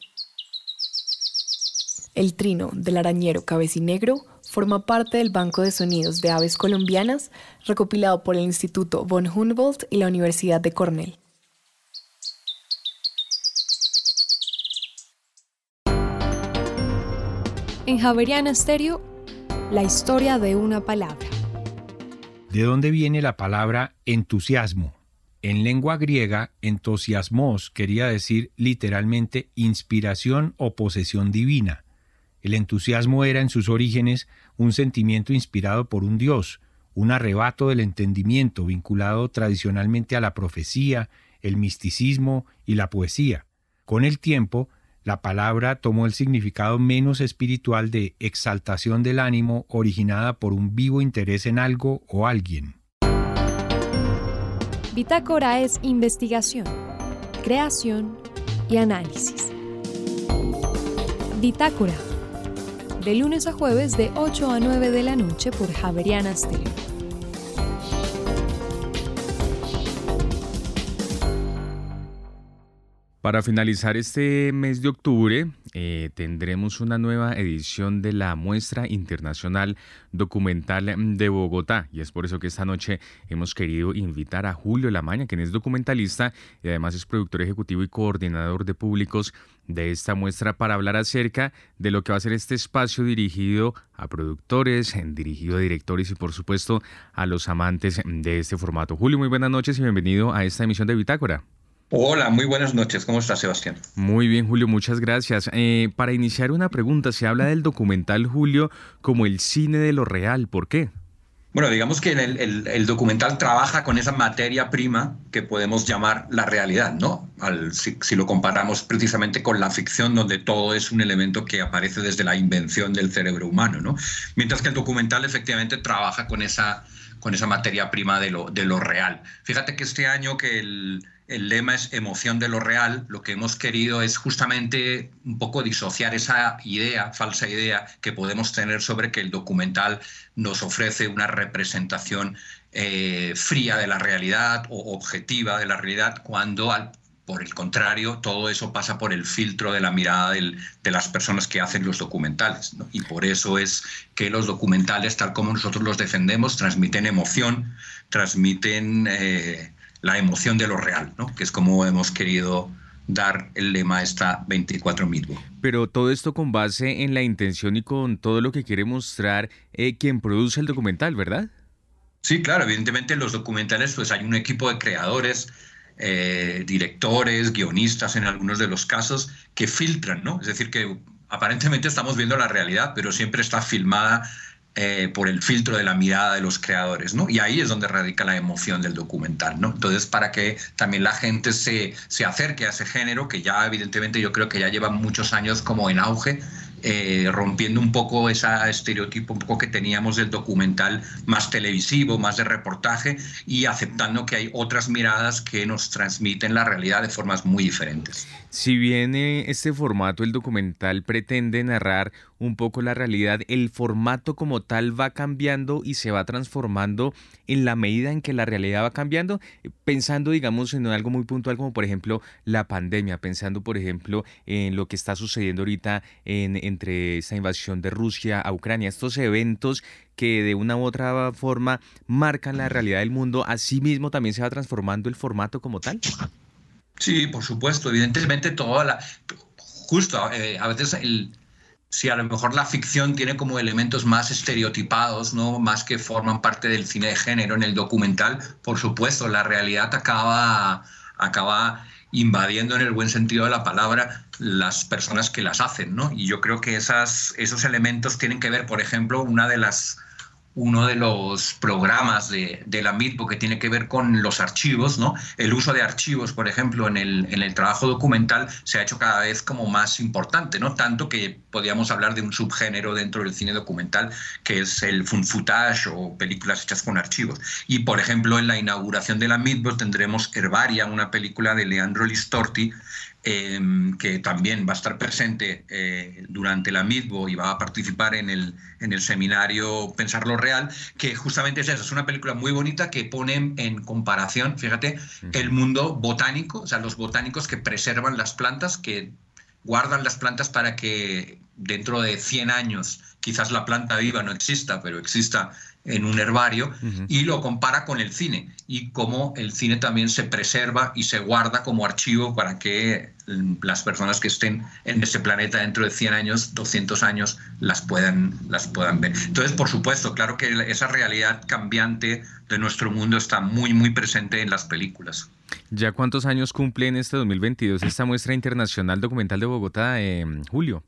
El trino del arañero cabecinegro forma parte del Banco de Sonidos de Aves Colombianas, recopilado por el Instituto von Humboldt y la Universidad de Cornell. En Javeriana Stereo, la historia de una palabra. ¿De dónde viene la palabra entusiasmo? En lengua griega, entusiasmos quería decir literalmente inspiración o posesión divina. El entusiasmo era en sus orígenes un sentimiento inspirado por un dios, un arrebato del entendimiento vinculado tradicionalmente a la profecía, el misticismo y la poesía. Con el tiempo, la palabra tomó el significado menos espiritual de exaltación del ánimo originada por un vivo interés en algo o alguien. Bitácora es investigación, creación y análisis. Bitácora de lunes a jueves de 8 a 9 de la noche por Javeriana Stereo. Para finalizar este mes de octubre, eh, tendremos una nueva edición de la muestra internacional documental de Bogotá y es por eso que esta noche hemos querido invitar a Julio Lamaña, quien es documentalista y además es productor ejecutivo y coordinador de públicos de esta muestra para hablar acerca de lo que va a ser este espacio dirigido a productores, dirigido a directores y por supuesto a los amantes de este formato. Julio, muy buenas noches y bienvenido a esta emisión de Bitácora. Hola, muy buenas noches. ¿Cómo estás, Sebastián? Muy bien, Julio, muchas gracias. Eh, para iniciar una pregunta, se habla del documental, Julio, como el cine de lo real. ¿Por qué? Bueno, digamos que el, documental trabaja con esa materia prima que podemos llamar la realidad, ¿no? si, si, lo comparamos precisamente con la ficción, donde todo es un elemento que aparece desde la invención del cerebro humano, ¿no? Mientras que el documental efectivamente trabaja con esa, con esa materia prima de lo, de lo real. Fíjate que este año que el el lema es emoción de lo real, lo que hemos querido es justamente un poco disociar esa idea, falsa idea que podemos tener sobre que el documental nos ofrece una representación eh, fría de la realidad o objetiva de la realidad, cuando por el contrario, todo eso pasa por el filtro de la mirada de las personas que hacen los documentales. Y por eso es que los documentales, tal como nosotros los defendemos, transmiten emoción, transmiten... Eh, la emoción de lo real, ¿no? que es como hemos querido dar el lema a esta 24 Pero todo esto con base en la intención y con todo lo que quiere mostrar eh, quien produce el documental, ¿verdad? Sí, claro, evidentemente en los documentales pues hay un equipo de creadores, eh, directores, guionistas en algunos de los casos que filtran, ¿no? Es decir, que aparentemente estamos viendo la realidad, pero siempre está filmada eh, por el filtro de la mirada de los creadores, ¿no? Y ahí es donde radica la emoción del documental, ¿no? Entonces, para que también la gente se, se acerque a ese género, que ya evidentemente yo creo que ya lleva muchos años como en auge, eh, rompiendo un poco ese estereotipo un poco que teníamos del documental más televisivo, más de reportaje y aceptando que hay otras miradas que nos transmiten la realidad de formas muy diferentes. Si bien este formato, el documental, pretende narrar un poco la realidad, el formato como tal va cambiando y se va transformando en la medida en que la realidad va cambiando, pensando, digamos, en algo muy puntual como por ejemplo la pandemia, pensando, por ejemplo, en lo que está sucediendo ahorita en, entre esta invasión de Rusia a Ucrania, estos eventos que de una u otra forma marcan la realidad del mundo, asimismo también se va transformando el formato como tal. Sí, por supuesto, evidentemente toda la... Justo, eh, a veces el, si a lo mejor la ficción tiene como elementos más estereotipados, ¿no? más que forman parte del cine de género en el documental, por supuesto, la realidad acaba, acaba invadiendo en el buen sentido de la palabra las personas que las hacen. ¿no? Y yo creo que esas, esos elementos tienen que ver, por ejemplo, una de las uno de los programas de, la MIT que tiene que ver con los archivos, ¿no? El uso de archivos, por ejemplo, en el, trabajo documental se ha hecho cada vez como más importante, ¿no? Tanto que podríamos hablar de un subgénero dentro del cine documental que es el fun footage o películas hechas con archivos. Y, por ejemplo, en la inauguración de la MIT tendremos Herbaria, una película de Leandro Listorti, Em, que también va a estar presente eh, durante la MIDBO y va a participar en el, en el seminario Pensarlo Real, que justamente es eso, es una película muy bonita que pone en comparación, fíjate, el mundo botánico, o sea, los botánicos que preservan las plantas, que guardan las plantas para que dentro de 100 años quizás la planta viva no exista, pero exista en un herbario y lo compara con el cine y cómo el cine también se preserva y se guarda como archivo para que mm, las personas que estén en ese planeta dentro de 100 años, 200 años, las puedan, las puedan ver. Entonces, por supuesto, claro que esa realidad cambiante de nuestro mundo está muy, muy presente en las películas. ¿Ya cuántos años cumple en este 2022 esta muestra internacional documental de Bogotá, en Julio?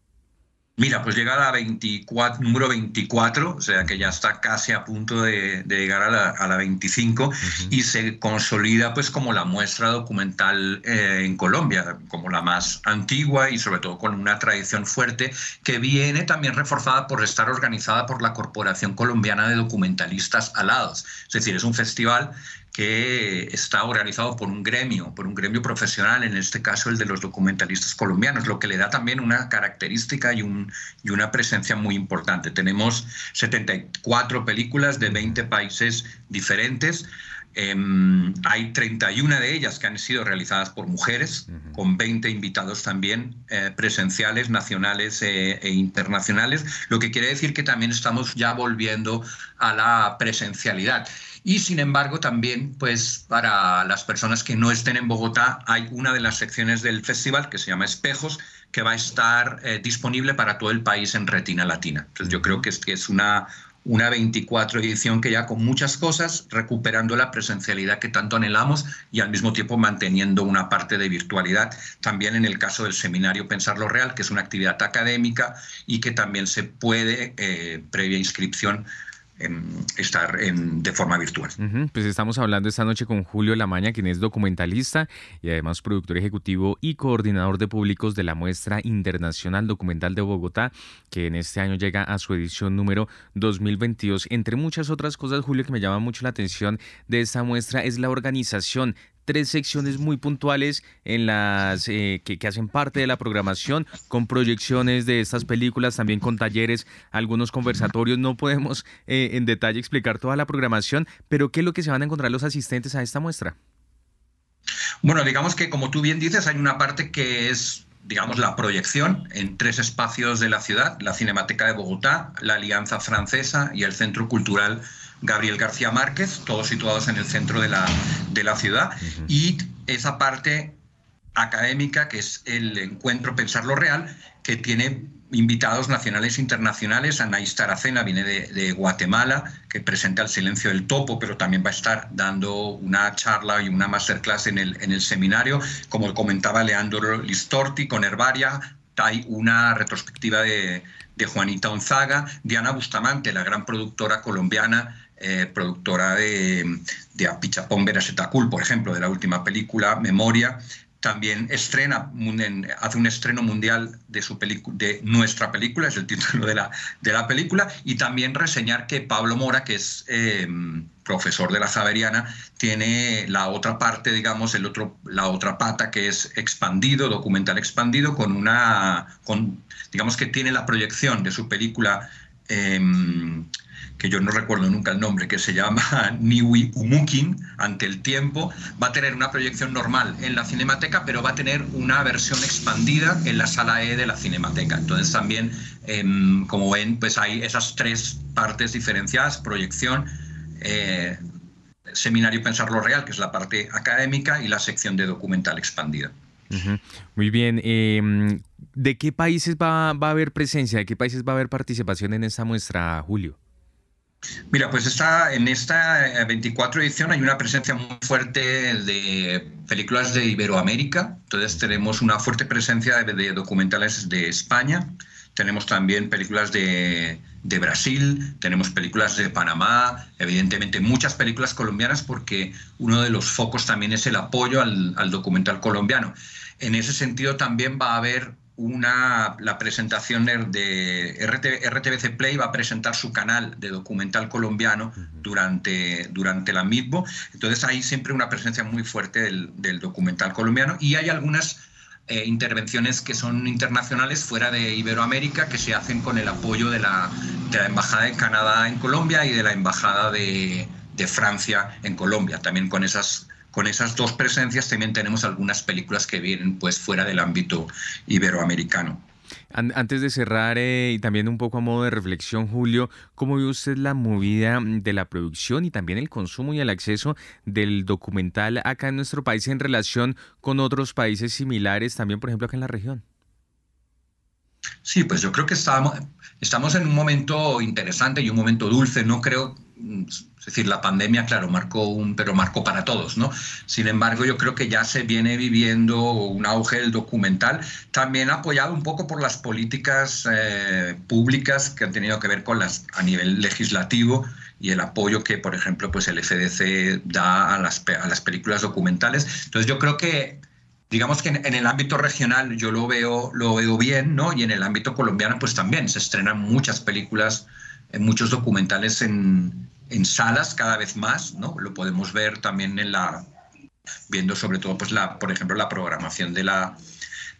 Mira, pues llega a la 24, número 24, o sea que ya está casi a punto de, llegar a la, a la 25 y se consolida pues como la muestra documental eh, en Colombia, como la más antigua y sobre todo con una tradición fuerte que viene también reforzada por estar organizada por la Corporación Colombiana de Documentalistas Alados. Es decir, es un festival que está organizado por un gremio, por un gremio profesional, en este caso el de los documentalistas colombianos, lo que le da también una característica y, un, y una presencia muy importante. Tenemos 74 películas de 20 países diferentes. Em, hay 31 de ellas que han sido realizadas por mujeres, con 20 invitados también eh, presenciales, nacionales eh, e internacionales, lo que quiere decir que también estamos ya volviendo a la presencialidad. Y sin embargo, también, pues para las personas que no estén en Bogotá, hay una de las secciones del festival que se llama Espejos, que va a estar eh, disponible para todo el país en Retina Latina. Yo creo que es, que es una, una 24 edición que ya con muchas cosas, recuperando la presencialidad que tanto anhelamos y al mismo tiempo manteniendo una parte de virtualidad. También en el caso del seminario Pensar lo Real, que es una actividad académica y que también se puede, eh, previa inscripción, estar en, de forma virtual. Pues estamos hablando esta noche con Julio Lamaña, quien es documentalista y además productor ejecutivo y coordinador de públicos de la muestra internacional documental de Bogotá, que en este año llega a su edición número 2022. Entre muchas otras cosas, Julio, que me llama mucho la atención de esta muestra es la organización tres secciones muy puntuales en las eh, que, hacen parte de la programación, con proyecciones de estas películas, también con talleres, algunos conversatorios. No podemos eh, en detalle explicar toda la programación, pero ¿qué es lo que se van a encontrar los asistentes a esta muestra? Bueno, digamos que como tú bien dices, hay una parte que es digamos, la proyección en tres espacios de la ciudad, la Cinemateca de Bogotá, la Alianza Francesa y el Centro Cultural Gabriel García Márquez, todos situados en el centro de la, de la ciudad, y esa parte académica, que es el encuentro Pensar lo Real, que tiene invitados nacionales e internacionales. Anaís Taracena viene de, Guatemala, que presenta El silencio del topo, pero también va a estar dando una charla y una masterclass en el, en el seminario. Como comentaba Leandro Listorti, con Herbaria, hay una retrospectiva de, de Juanita Onzaga, Diana Bustamante, la gran productora colombiana, eh, productora de, de Apichapón Verasetacul, por ejemplo, de la última película, Memoria, también estrena, hace un estreno mundial de, su de nuestra película, es el título de la, de la película, y también reseñar que Pablo Mora, que es em, profesor de la Javeriana, tiene la otra parte, digamos, el otro, la otra pata que es expandido, documental expandido, con una, con, digamos que tiene la proyección de su película. Em, que yo no recuerdo nunca el nombre, que se llama Niwi Umukin, ante el tiempo, va a tener una proyección normal en la Cinemateca, pero va a tener una versión expandida en la sala E de la Cinemateca. Entonces también, em, como ven, pues hay esas tres partes diferenciadas, proyección, eh, seminario Pensarlo Real, que es la parte académica, y la sección de documental expandida. Muy bien. Em, ¿De qué países va, va, a haber presencia? ¿De qué países va a haber participación en esta muestra, Julio? Mira, pues está, en esta 24 eh, edición hay una presencia muy fuerte de películas de Iberoamérica, entonces tenemos una fuerte presencia de, documentales de España, tenemos también películas de, Brasil, tenemos películas de Panamá, evidentemente muchas películas colombianas porque uno de los focos también es el apoyo al documental colombiano. En ese sentido también va a haber una, la presentación de RTBC Play va a presentar su canal de documental colombiano durante, durante la MITBO. Entonces hay siempre una presencia muy fuerte del, documental colombiano y hay algunas eh, intervenciones que son internacionales fuera de Iberoamérica que se hacen con el apoyo de la, de la Embajada de Canadá en Colombia y de la Embajada de, de Francia en Colombia, también con esas con esas dos presencias también tenemos algunas películas que vienen pues fuera del ámbito iberoamericano. Antes de cerrar eh, y también un poco a modo de reflexión, Julio, ¿cómo ve usted la movida de la producción y también el consumo y el acceso del documental acá en nuestro país en relación con otros países similares, también por ejemplo acá en la región? Sí, pues yo creo que estamos, estamos en un momento interesante y un momento dulce. No creo, es decir, la pandemia, claro, marcó un, pero marcó para todos, ¿no? Sin embargo, yo creo que ya se viene viviendo un auge del documental, también apoyado un poco por las políticas eh, públicas que han tenido que ver con las a nivel legislativo y el apoyo que, por ejemplo, pues el FDC da a las, a las películas documentales. Entonces, yo creo que digamos que en, el ámbito regional yo lo veo, lo veo bien, ¿no? Y en el ámbito colombiano, pues también se estrenan muchas películas, eh, muchos documentales en, en, salas cada vez más, ¿no? Lo podemos ver también en la, viendo sobre todo, pues la, por ejemplo, la programación de la,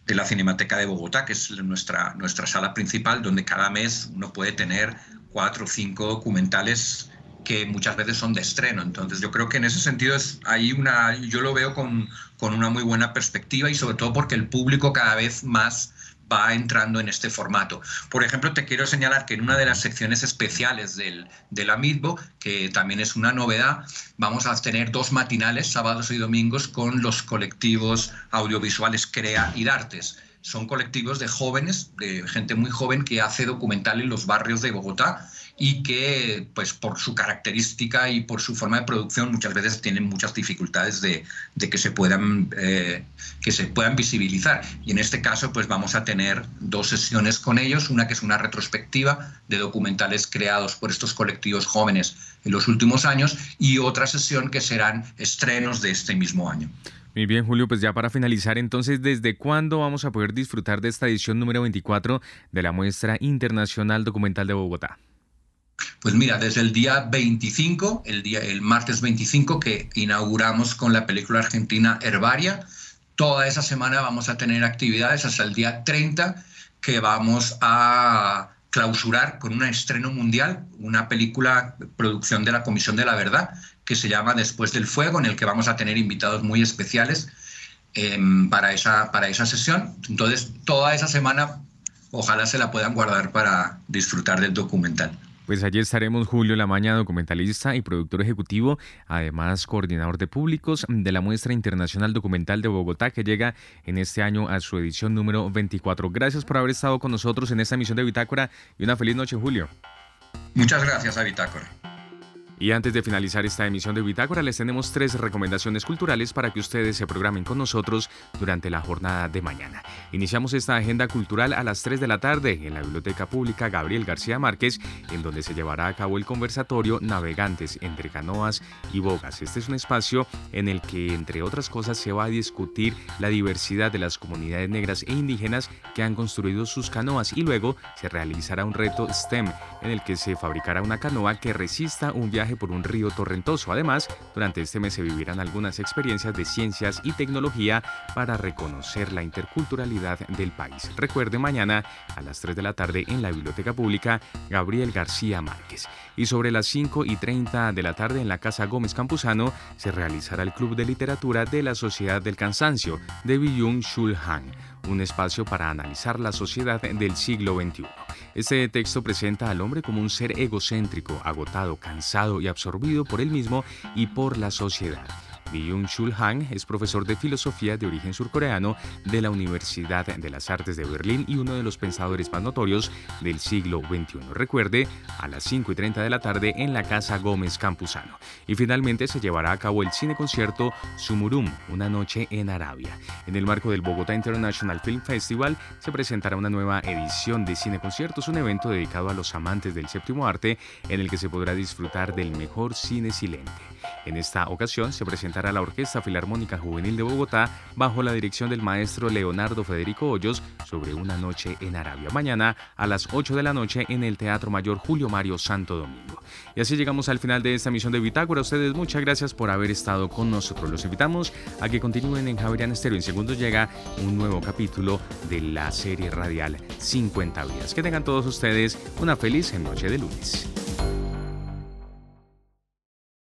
de la Cinemateca de Bogotá, que es nuestra, nuestra sala principal, donde cada mes uno puede tener cuatro o cinco documentales que muchas veces son de estreno. Entonces yo creo que en ese sentido es hay una, yo lo veo con, con una muy buena perspectiva y sobre todo porque el público cada vez más va entrando en este formato. Por ejemplo, te quiero señalar que en una de las secciones especiales del, de la MITBO, que también es una novedad, vamos a tener dos matinales, sábados y domingos, con los colectivos audiovisuales CREA y DARTES. Son colectivos de jóvenes, de gente muy joven que hace documental en los barrios de Bogotá y que pues por su característica y por su forma de producción muchas veces tienen muchas dificultades de, que, se puedan, eh, que se puedan visibilizar. Y en este caso pues vamos a tener dos sesiones con ellos, una que es una retrospectiva de documentales creados por estos colectivos jóvenes en los últimos años y otra sesión que serán estrenos de este mismo año. Muy bien, Julio, pues ya para finalizar, entonces, ¿desde cuándo vamos a poder disfrutar de esta edición número 24 de la Muestra Internacional Documental de Bogotá? Pues mira, desde el día 25, el, día, el martes 25, que inauguramos con la película argentina Herbaria, toda esa semana vamos a tener actividades hasta el día 30, que vamos a clausurar con un estreno mundial, una película producción de la Comisión de la Verdad, que se llama Después del Fuego, en el que vamos a tener invitados muy especiales em, para, esa, para esa sesión. Entonces, toda esa semana, ojalá se la puedan guardar para disfrutar del documental. Pues allí estaremos Julio Lamaña, documentalista y productor ejecutivo, además coordinador de públicos de la Muestra Internacional Documental de Bogotá, que llega en este año a su edición número 24. Gracias por haber estado con nosotros en esta emisión de Bitácora y una feliz noche, Julio. Muchas gracias a Bitácora. Y antes de finalizar esta emisión de Bitácora, les tenemos tres recomendaciones culturales para que ustedes se programen con nosotros durante la jornada de mañana. Iniciamos esta agenda cultural a las 3 de la tarde en la Biblioteca Pública Gabriel García Márquez, en donde se llevará a cabo el conversatorio Navegantes entre canoas y bogas. Este es un espacio en el que, entre otras cosas, se va a discutir la diversidad de las comunidades negras e indígenas que han construido sus canoas y luego se realizará un reto STEM en el que se fabricará una canoa que resista un viaje por un río torrentoso. Además, durante este mes se vivirán algunas experiencias de ciencias y tecnología para reconocer la interculturalidad del país. Recuerde mañana a las 3 de la tarde en la Biblioteca Pública Gabriel García Márquez. Y sobre las 5 y 30 de la tarde en la Casa Gómez Campuzano se realizará el Club de Literatura de la Sociedad del Cansancio de Byung Chul Han un espacio para analizar la sociedad del siglo XXI. Este texto presenta al hombre como un ser egocéntrico, agotado, cansado y absorbido por él mismo y por la sociedad. Byung-Chul Han es profesor de filosofía de origen surcoreano de la Universidad de las Artes de Berlín y uno de los pensadores más notorios del siglo XXI. Recuerde, a las 5 y 30 de la tarde en la Casa Gómez Campuzano. Y finalmente se llevará a cabo el cine concierto Sumurum, una noche en Arabia. En el marco del Bogotá International Film Festival se presentará una nueva edición de Cine Conciertos, un evento dedicado a los amantes del séptimo arte en el que se podrá disfrutar del mejor cine silente. En esta ocasión se presentará la Orquesta Filarmónica Juvenil de Bogotá bajo la dirección del maestro Leonardo Federico Hoyos sobre una noche en Arabia. Mañana a las 8 de la noche en el Teatro Mayor Julio Mario Santo Domingo. Y así llegamos al final de esta emisión de Bitácora. ustedes muchas gracias por haber estado con nosotros. Los invitamos a que continúen en Javerian Estéreo. En segundos llega un nuevo capítulo de la serie radial 50 vidas. Que tengan todos ustedes una feliz noche de lunes.